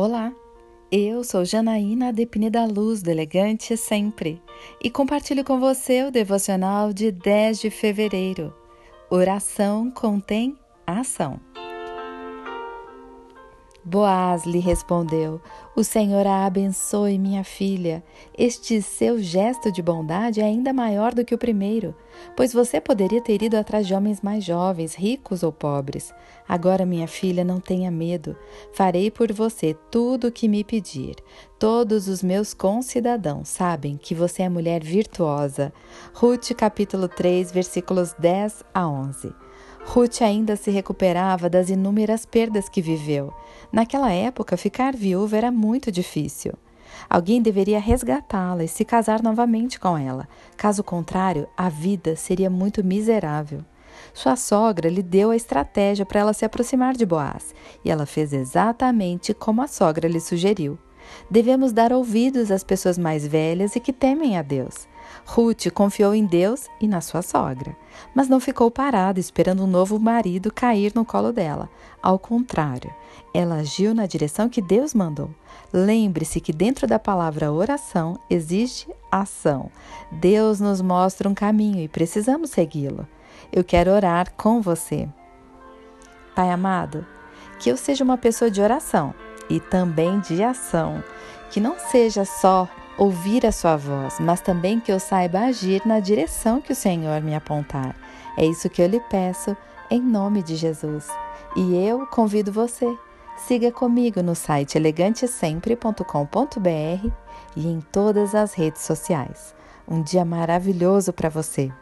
Olá, eu sou Janaína Depine da Luz, do Elegante Sempre, e compartilho com você o devocional de 10 de fevereiro. Oração contém ação. Boaz lhe respondeu: O Senhor a abençoe, minha filha. Este seu gesto de bondade é ainda maior do que o primeiro, pois você poderia ter ido atrás de homens mais jovens, ricos ou pobres. Agora, minha filha, não tenha medo. Farei por você tudo o que me pedir. Todos os meus concidadãos sabem que você é mulher virtuosa. Ruth, capítulo 3, versículos 10 a 11. Ruth ainda se recuperava das inúmeras perdas que viveu. Naquela época, ficar viúva era muito difícil. Alguém deveria resgatá-la e se casar novamente com ela. Caso contrário, a vida seria muito miserável. Sua sogra lhe deu a estratégia para ela se aproximar de Boaz, e ela fez exatamente como a sogra lhe sugeriu. Devemos dar ouvidos às pessoas mais velhas e que temem a Deus. Ruth confiou em Deus e na sua sogra, mas não ficou parada esperando um novo marido cair no colo dela. Ao contrário, ela agiu na direção que Deus mandou. Lembre-se que dentro da palavra oração existe ação. Deus nos mostra um caminho e precisamos segui-lo. Eu quero orar com você. Pai amado, que eu seja uma pessoa de oração e também de ação, que não seja só ouvir a sua voz, mas também que eu saiba agir na direção que o Senhor me apontar. É isso que eu lhe peço, em nome de Jesus. E eu convido você. Siga comigo no site elegantesempre.com.br e em todas as redes sociais. Um dia maravilhoso para você!